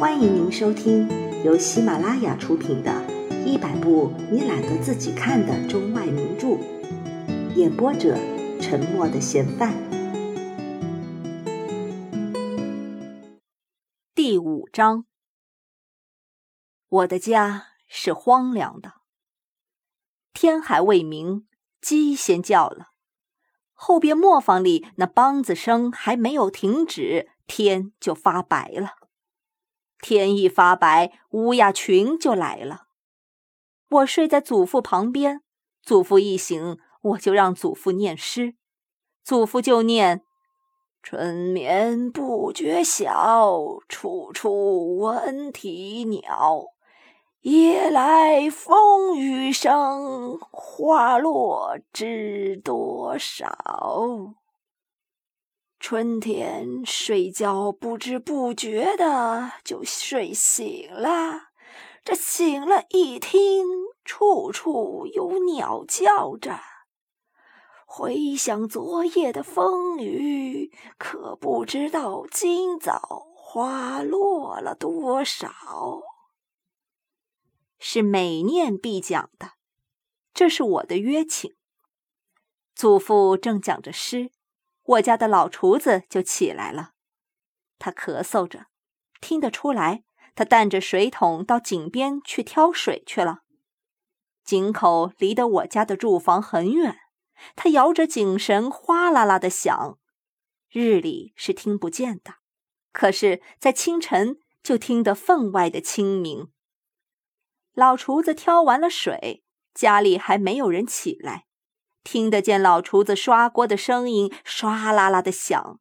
欢迎您收听由喜马拉雅出品的《一百部你懒得自己看的中外名著》，演播者：沉默的嫌犯。第五章，我的家是荒凉的。天还未明，鸡先叫了。后边磨坊里那梆子声还没有停止，天就发白了。天一发白，乌鸦群就来了。我睡在祖父旁边，祖父一醒，我就让祖父念诗。祖父就念：“春眠不觉晓，处处闻啼鸟。夜来风雨声，花落知多少。”春天睡觉不知不觉的就睡醒了，这醒了一听，处处有鸟叫着。回想昨夜的风雨，可不知道今早花落了多少。是每念必讲的，这是我的约请。祖父正讲着诗。我家的老厨子就起来了，他咳嗽着，听得出来，他担着水桶到井边去挑水去了。井口离得我家的住房很远，他摇着井绳，哗啦啦的响，日里是听不见的，可是，在清晨就听得分外的清明。老厨子挑完了水，家里还没有人起来。听得见老厨子刷锅的声音，唰啦啦的响。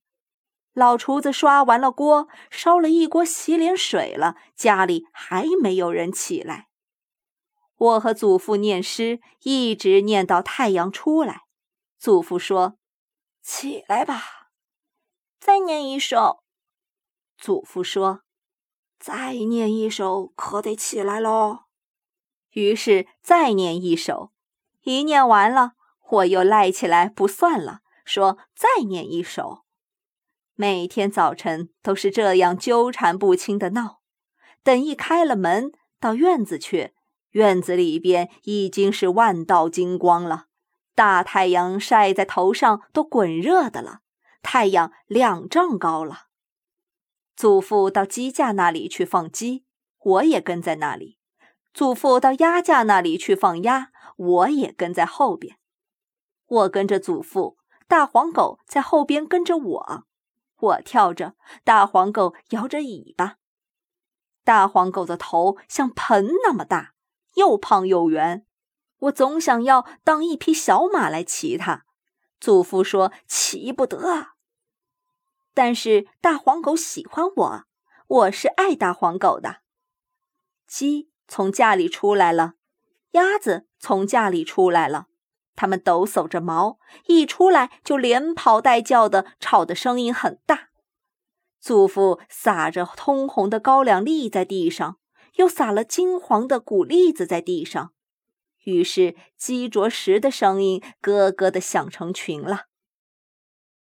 老厨子刷完了锅，烧了一锅洗脸水了，家里还没有人起来。我和祖父念诗，一直念到太阳出来。祖父说：“起来吧，再念一首。”祖父说：“再念一首，可得起来喽。”于是再念一首，一念完了。我又赖起来不算了，说再念一首。每天早晨都是这样纠缠不清的闹。等一开了门，到院子去，院子里边已经是万道金光了。大太阳晒在头上都滚热的了，太阳两丈高了。祖父到鸡架那里去放鸡，我也跟在那里。祖父到鸭架那里去放鸭，我也跟在后边。我跟着祖父，大黄狗在后边跟着我。我跳着，大黄狗摇着尾巴。大黄狗的头像盆那么大，又胖又圆。我总想要当一匹小马来骑它。祖父说骑不得，但是大黄狗喜欢我，我是爱大黄狗的。鸡从架里出来了，鸭子从架里出来了。他们抖擞着毛，一出来就连跑带叫的，吵的声音很大。祖父撒着通红的高粱粒在地上，又撒了金黄的谷粒子在地上，于是鸡啄食的声音咯咯的响成群了。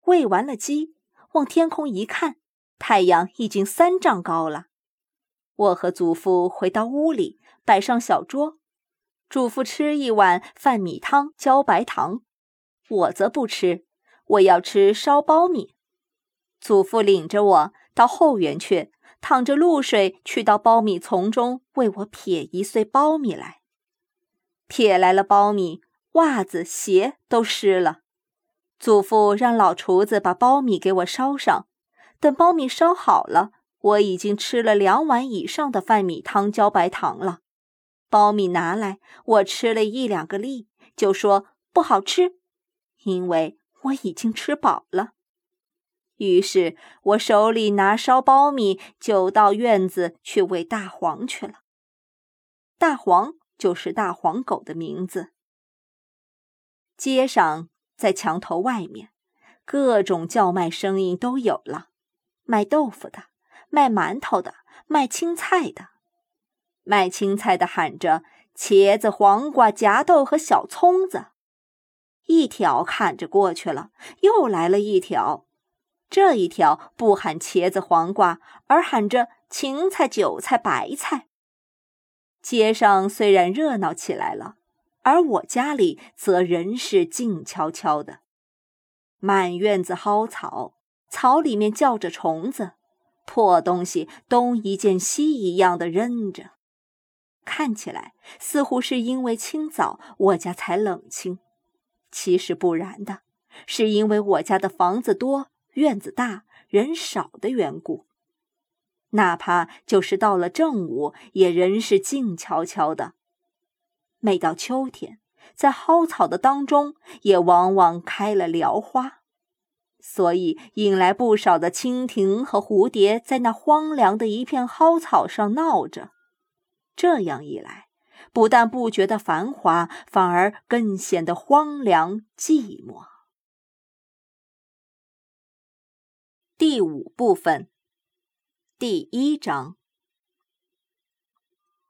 喂完了鸡，往天空一看，太阳已经三丈高了。我和祖父回到屋里，摆上小桌。嘱咐吃一碗饭米汤浇白糖，我则不吃，我要吃烧苞米。祖父领着我到后园去，淌着露水去到苞米丛中为我撇一穗苞米来。撇来了苞米，袜子鞋都湿了。祖父让老厨子把苞米给我烧上，等苞米烧好了，我已经吃了两碗以上的饭米汤浇白糖了。苞米拿来，我吃了一两个粒，就说不好吃，因为我已经吃饱了。于是我手里拿烧苞米，就到院子去喂大黄去了。大黄就是大黄狗的名字。街上，在墙头外面，各种叫卖声音都有了：卖豆腐的，卖馒头的，卖青菜的。卖青菜的喊着：“茄子、黄瓜、夹豆和小葱子。”一条砍着过去了，又来了一条。这一条不喊茄子黄瓜，而喊着芹菜、韭菜、白菜。街上虽然热闹起来了，而我家里则仍是静悄悄的。满院子蒿草，草里面叫着虫子，破东西东一件西一样的扔着，看起来似乎是因为清早我家才冷清，其实不然的，是因为我家的房子多、院子大、人少的缘故。哪怕就是到了正午，也仍是静悄悄的。每到秋天，在蒿草的当中，也往往开了蓼花，所以引来不少的蜻蜓和蝴蝶在那荒凉的一片蒿草上闹着。这样一来，不但不觉得繁华，反而更显得荒凉寂寞。第五部分。第一章，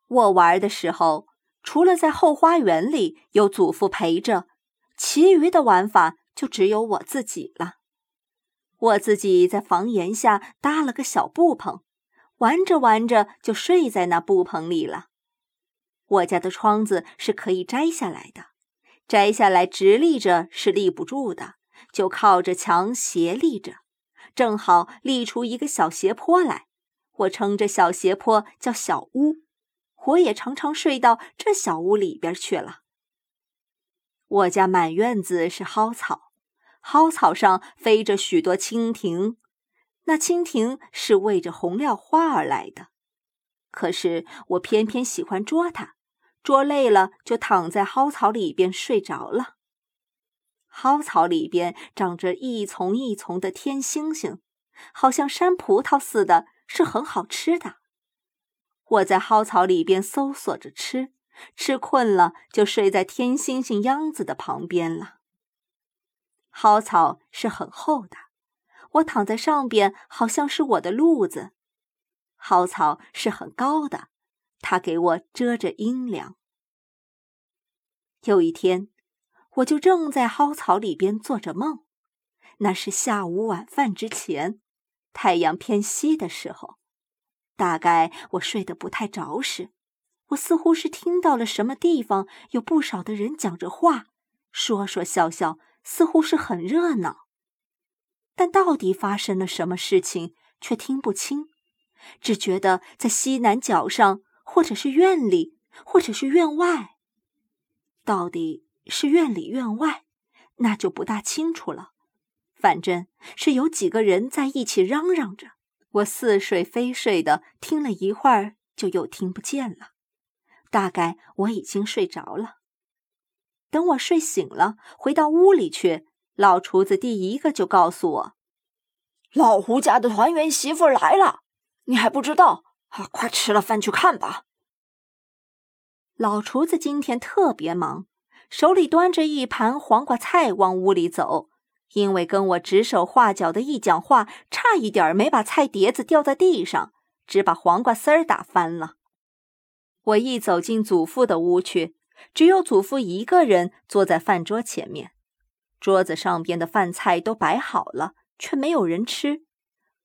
我玩的时候，除了在后花园里有祖父陪着，其余的玩法就只有我自己了。我自己在房檐下搭了个小布棚，玩着玩着就睡在那布棚里了。我家的窗子是可以摘下来的，摘下来直立着是立不住的，就靠着墙斜立着，正好立出一个小斜坡来。我称这小斜坡叫小屋，我也常常睡到这小屋里边去了。我家满院子是蒿草，蒿草上飞着许多蜻蜓，那蜻蜓是为着红料花而来的。可是我偏偏喜欢捉它，捉累了就躺在蒿草里边睡着了。蒿草里边长着一丛一丛的天星星，好像山葡萄似的。是很好吃的。我在蒿草里边搜索着吃，吃困了就睡在天星星秧子的旁边了。蒿草是很厚的，我躺在上边好像是我的褥子。蒿草是很高的，它给我遮着阴凉。有一天，我就正在蒿草里边做着梦，那是下午晚饭之前。太阳偏西的时候，大概我睡得不太着时，我似乎是听到了什么地方有不少的人讲着话，说说笑笑，似乎是很热闹。但到底发生了什么事情，却听不清，只觉得在西南角上，或者是院里，或者是院外。到底是院里院外，那就不大清楚了。反正是有几个人在一起嚷嚷着，我似睡非睡的听了一会儿，就又听不见了。大概我已经睡着了。等我睡醒了，回到屋里去，老厨子第一个就告诉我：“老胡家的团圆媳妇来了，你还不知道？啊，快吃了饭去看吧。”老厨子今天特别忙，手里端着一盘黄瓜菜往屋里走。因为跟我指手画脚的一讲话，差一点没把菜碟子掉在地上，只把黄瓜丝儿打翻了。我一走进祖父的屋去，只有祖父一个人坐在饭桌前面，桌子上边的饭菜都摆好了，却没有人吃。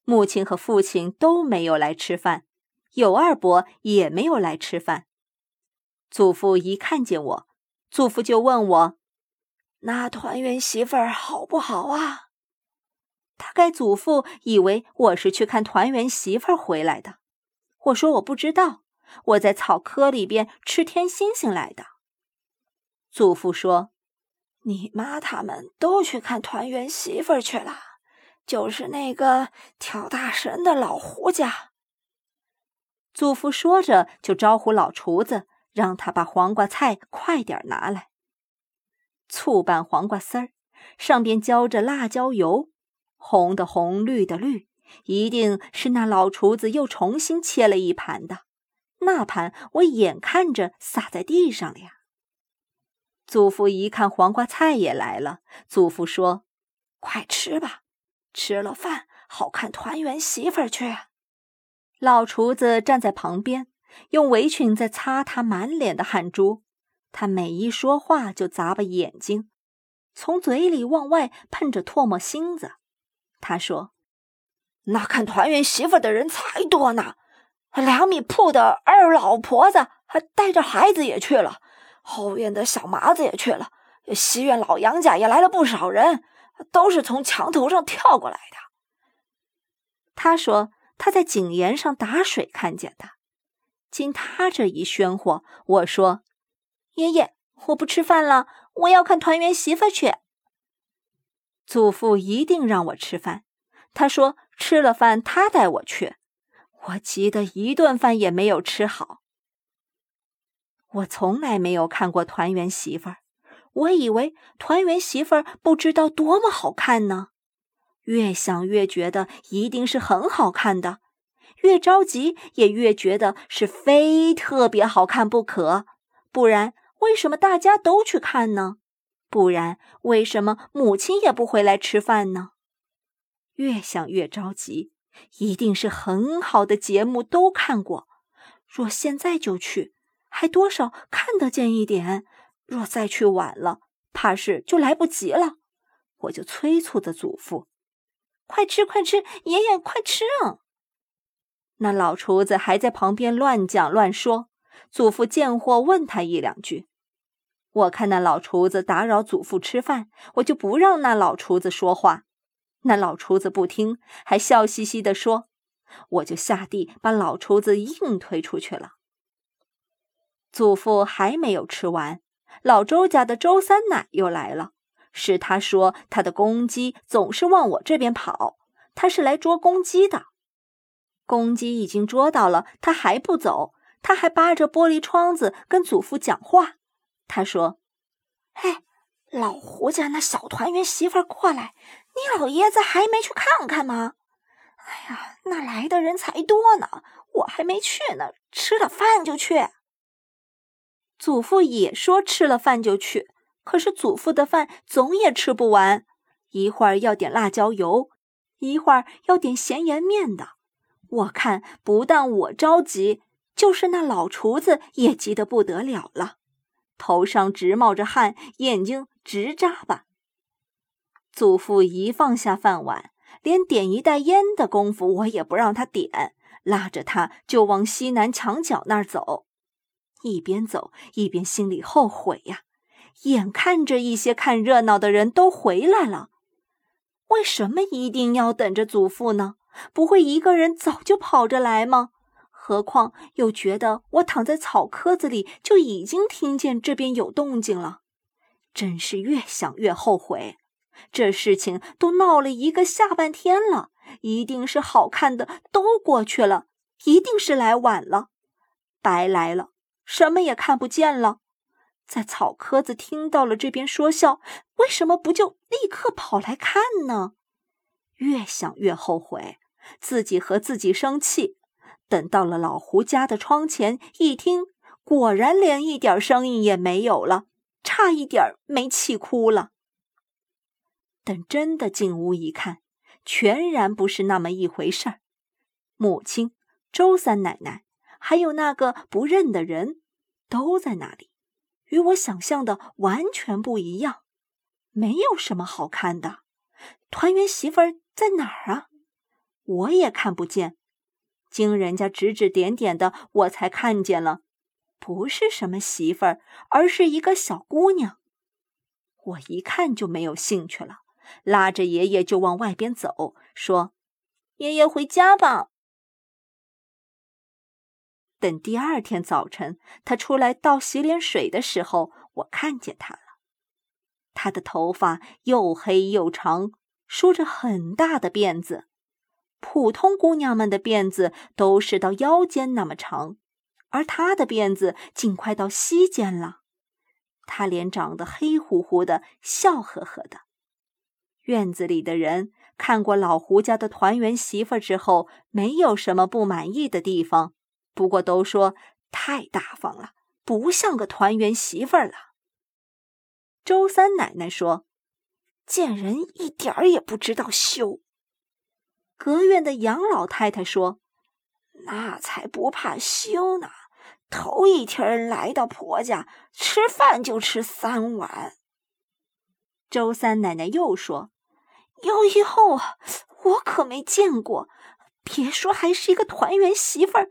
母亲和父亲都没有来吃饭，有二伯也没有来吃饭。祖父一看见我，祖父就问我。那团圆媳妇儿好不好啊？大概祖父以为我是去看团圆媳妇儿回来的。我说我不知道，我在草窠里边吃天星星来的。祖父说：“你妈他们都去看团圆媳妇去了，就是那个跳大神的老胡家。”祖父说着就招呼老厨子，让他把黄瓜菜快点拿来。醋拌黄瓜丝儿，上边浇着辣椒油，红的红，绿的绿，一定是那老厨子又重新切了一盘的。那盘我眼看着洒在地上了呀。祖父一看黄瓜菜也来了，祖父说：“快吃吧，吃了饭好看团圆媳妇儿去。”老厨子站在旁边，用围裙在擦他满脸的汗珠。他每一说话就眨巴眼睛，从嘴里往外喷着唾沫星子。他说：“那看团圆媳妇的人才多呢。两米铺的二老婆子还带着孩子也去了，后院的小麻子也去了，西院老杨家也来了不少人，都是从墙头上跳过来的。他说他在井沿上打水看见的。经他这一喧哗，我说：“爷爷，我不吃饭了，我要看团圆媳妇去。”祖父一定让我吃饭，他说吃了饭他带我去。我急得一顿饭也没有吃好。我从来没有看过团圆媳妇儿，我以为团圆媳妇儿不知道多么好看呢。越想越觉得一定是很好看的，越着急也越觉得是非特别好看不可。不然为什么大家都去看呢？不然为什么母亲也不回来吃饭呢？越想越着急。一定是很好的节目，都看过。若现在就去，还多少看得见一点；若再去晚了，怕是就来不及了。我就催促着祖父：“快吃，快吃，爷爷快吃啊！”那老厨子还在旁边乱讲乱说。祖父见货，问他一两句。我看那老厨子打扰祖父吃饭，我就不让那老厨子说话。那老厨子不听，还笑嘻嘻地说：“我就下地把老厨子硬推出去了。”祖父还没有吃完，老周家的周三奶又来了。是他说他的公鸡总是往我这边跑，他是来捉公鸡的。公鸡已经捉到了，他还不走，他还扒着玻璃窗子跟祖父讲话。他说：“嘿，老胡家那小团圆媳妇过来。”你老爷子还没去看看吗？哎呀，那来的人才多呢，我还没去呢。吃了饭就去。祖父也说吃了饭就去，可是祖父的饭总也吃不完，一会儿要点辣椒油，一会儿要点咸盐面的。我看不但我着急，就是那老厨子也急得不得了了，头上直冒着汗，眼睛直眨巴。祖父一放下饭碗，连点一袋烟的功夫我也不让他点，拉着他就往西南墙角那儿走。一边走一边心里后悔呀，眼看着一些看热闹的人都回来了，为什么一定要等着祖父呢？不会一个人早就跑着来吗？何况又觉得我躺在草窠子里就已经听见这边有动静了，真是越想越后悔。这事情都闹了一个下半天了，一定是好看的都过去了，一定是来晚了，白来了，什么也看不见了。在草棵子听到了这边说笑，为什么不就立刻跑来看呢？越想越后悔，自己和自己生气。等到了老胡家的窗前一听，果然连一点声音也没有了，差一点没气哭了。等真的进屋一看，全然不是那么一回事儿。母亲、周三奶奶，还有那个不认的人，都在那里，与我想象的完全不一样。没有什么好看的，团圆媳妇儿在哪儿啊？我也看不见。经人家指指点点的，我才看见了，不是什么媳妇儿，而是一个小姑娘。我一看就没有兴趣了。拉着爷爷就往外边走，说：“爷爷回家吧。”等第二天早晨，他出来倒洗脸水的时候，我看见他了。他的头发又黑又长，梳着很大的辫子。普通姑娘们的辫子都是到腰间那么长，而他的辫子竟快到膝间了。他脸长得黑乎乎的，笑呵呵的。院子里的人看过老胡家的团圆媳妇之后，没有什么不满意的地方，不过都说太大方了，不像个团圆媳妇儿了。周三奶奶说：“见人一点儿也不知道羞。”隔院的杨老太太说：“那才不怕羞呢，头一天来到婆家吃饭就吃三碗。”周三奶奶又说。有以后，我可没见过。别说还是一个团圆媳妇儿，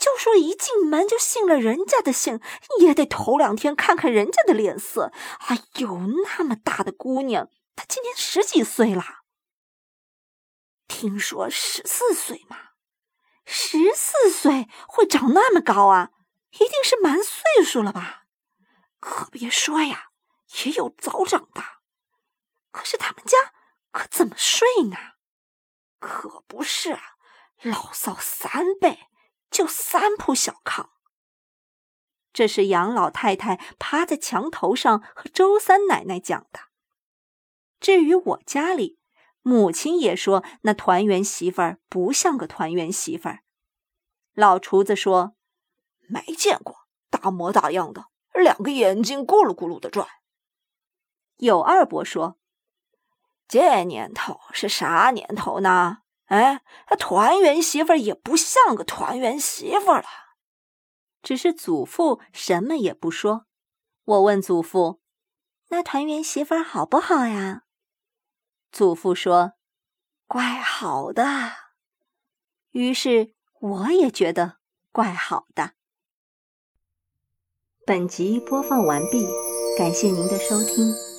就说一进门就信了人家的姓，也得头两天看看人家的脸色。哎呦，那么大的姑娘，她今年十几岁了？听说十四岁嘛。十四岁会长那么高啊？一定是蛮岁数了吧？可别说呀，也有早长的。可是他们家可怎么睡呢？可不是啊，老嫂三辈就三铺小炕。这是杨老太太趴在墙头上和周三奶奶讲的。至于我家里。母亲也说：“那团圆媳妇儿不像个团圆媳妇儿。”老厨子说：“没见过，大模大样的，两个眼睛咕噜咕噜的转。”有二伯说：“这年头是啥年头呢？哎，那团圆媳妇儿也不像个团圆媳妇儿了。”只是祖父什么也不说。我问祖父：“那团圆媳妇儿好不好呀？”祖父说：“怪好的。”于是我也觉得怪好的。本集播放完毕，感谢您的收听。